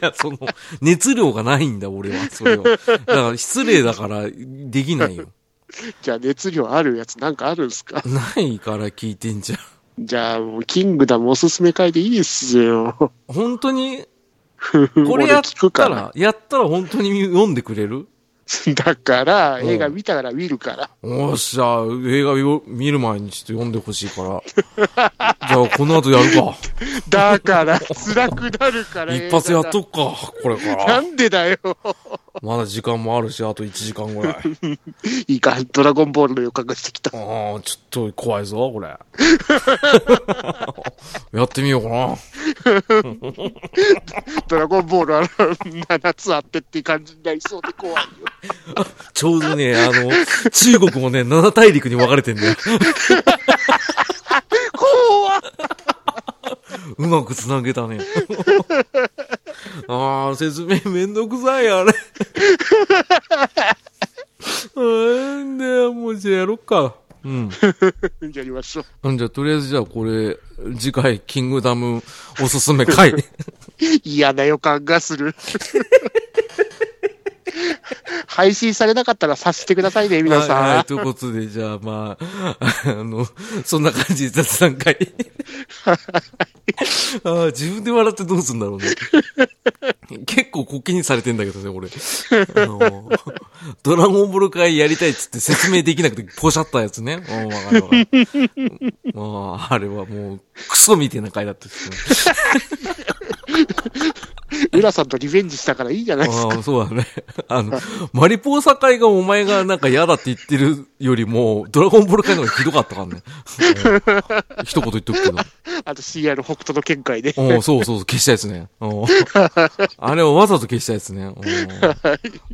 や、その、熱量がないんだ、俺は、それは。だから、失礼だから、できないよ。じゃあ熱量あるやつなんかあるんすか？ないから聞いてんじゃん。じゃあもう、キングダムおすすめ会でいいっすよ。本当に、これやっ俺聞くからたら、やったら本当に読んでくれる？だから、うん映画見たから見るから。おっしゃ、映画を見る前にちょっと読んでほしいから。じゃあ、この後やるか。だから、辛くなるから。一発やっと映くか、これか画がなら。んでだよ。まだ時間もあるし、あと1時間ぐらい。いいか、ドラゴンボールの予感がしてきた。ああ、ちょっと怖いぞ、これ。やってみようかな。ドラゴンボールは7つあってっていう感じになりそうで怖いよ。ちょうどね、あの、中国もね、七大陸に分かれてんだよ。怖っ うまく繋げたね。ああ、説明めんどくさい、あれ。なんだよ、もうじゃあやろっか。うん。やりましょう。うんじゃあ、とりあえずじゃあこれ、次回、キングダムおすすめ回。嫌な予感がする。配信されなかったら察してくださいね、皆さん。はい、はい、ということで、じゃあまあ、あの、そんな感じで雑談会。あー自分で笑ってどうすんだろうね。結構コケにされてんだけどね、俺。あの、ドラゴンボール会やりたいっつって説明できなくてポシャったやつね。うん、わかるわかる。まあ、あれはもう、クソみたいな回だったですね。浦さんとリベンジしたからいいじゃないですか。ああ、そうだね。あの、マリポーサ会がお前がなんか嫌だって言ってるよりも、ドラゴンボール会の方がひどかったからね。う ん一言言っとくけど。あと CR 北斗の見解で。おそうそうそう、消したやつね。おあれをわざと消したやつね。お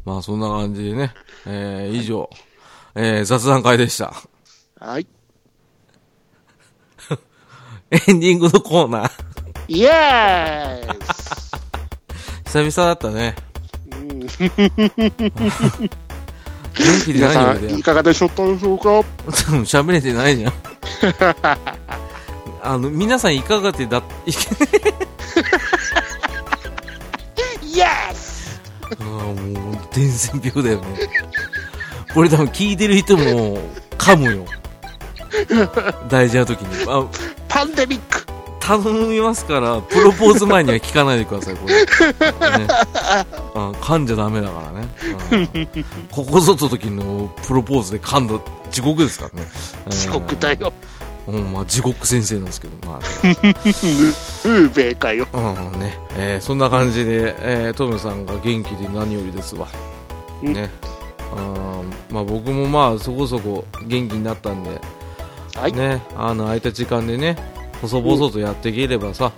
まあ、そんな感じでね。えー、以上、えー、雑談会でした。はい。エンディングのコーナー。イエーイ久々だったね。うん元気で皆さん、何よりだよい。かがでしょったでしょうか喋れてないじゃん。あの、皆さんいかがでだ、いけイエスああ、もう、伝染病だよね。これ多分聞いてる人も、噛むよ。大事な時に。あ、パンデミック頼みますから、プロポーズ前には聞かないでください、これ。ね、あ 噛んじゃダメだからね。うんここぞと時のプロポーズで噛んだ地獄ですからね。うん遅刻だよ。うん、まあ地獄先生なんですけど、まあ、ウーベーかよ。うんね、えーそんな感じで、えートムさんが元気で何よりですわ。うんね。あーまあ僕もまあそこそこ元気になったんで、はい。ね、あの空いた時間でね、細々とやっていければさ、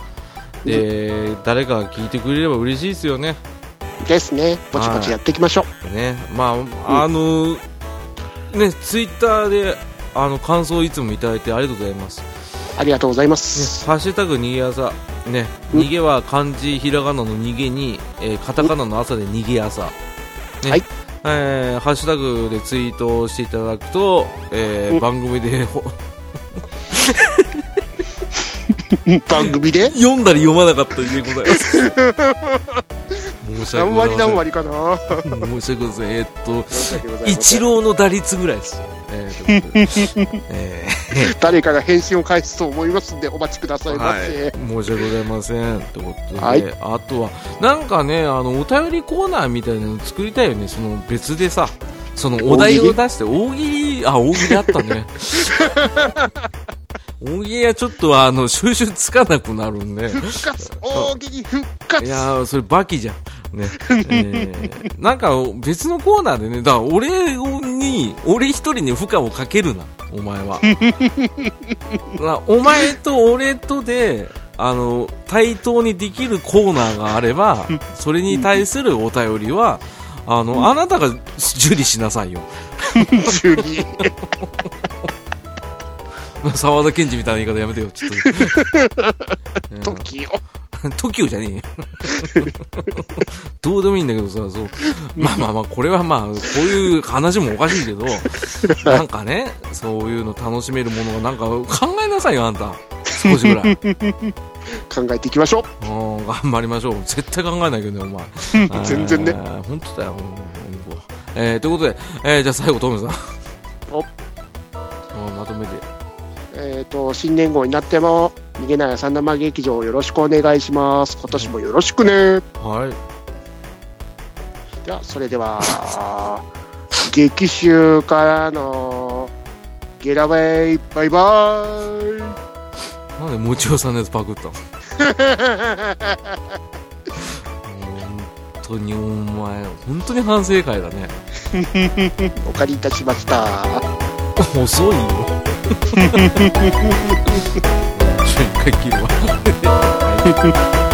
で、誰かが聞いてくれれば嬉しいですよね。ですね。ぼちぼちやっていきましょう。ね、まあ、あの、ね、ツイッターで、あの、感想をいつもいただいてありがとうございます。ありがとうございまねす。ハッシュタグ逃げ朝。ね、うん逃げは漢字、ひらがなの逃げに、えーカタカナの朝で逃げ朝。ね、はいえーハッシュタグでツイートをしていただくと、えーうん番組でほ 番組で？読んだり読まなかったりでございます。申し訳何ございません。割何割かな？申し訳ございません。えーっと、一郎の打率ぐらいです。えー えー誰かが返信を返すと思いますんでお待ちくださいまはいせ。、申し訳ございません。ってことで、はいあとは、なんかね、あの、お便りコーナーみたいなの作りたいよね。その別でさ、そのお題を出して、大喜利、あ、大喜利あったね。大喜利はちょっとあの、収集つかなくなるんで。復活大喜利復活いやー、それバキじゃん。ね。えー、なんか別のコーナーでね、だから俺に、俺一人に負荷をかけるな、お前は。お前と俺とで、あの、対等にできるコーナーがあれば、それに対するお便りは、あの、あなたが受理しなさいよ。受理。沢田研二みたいな言い方やめてよ、ちょっと。時 を。TOKIO じゃねえよ。どうでもいいんだけどさ、そう。まあまあまあ、これはまあ、こういう話もおかしいけど、なんかね、そういうの楽しめるものがなんか考えなさいよ、あんた。少しぐらい。考えていきましょう。うん、頑張りましょう。絶対考えないけどね、お前。全然ね。本当だよ、えー、ということで、えー、じゃあ最後、トムさん。と、新年号になっても、逃げない三生劇場よろしくお願いします。今年もよろしくね。はい。では、それでは、劇集からの、ゲラウェイ、バイバイ。なんでもちおさんのやつパクったの？本当にお前、本当に反省会だね。お借りいたしました。遅いよ。ちょ、一回切るわ。はい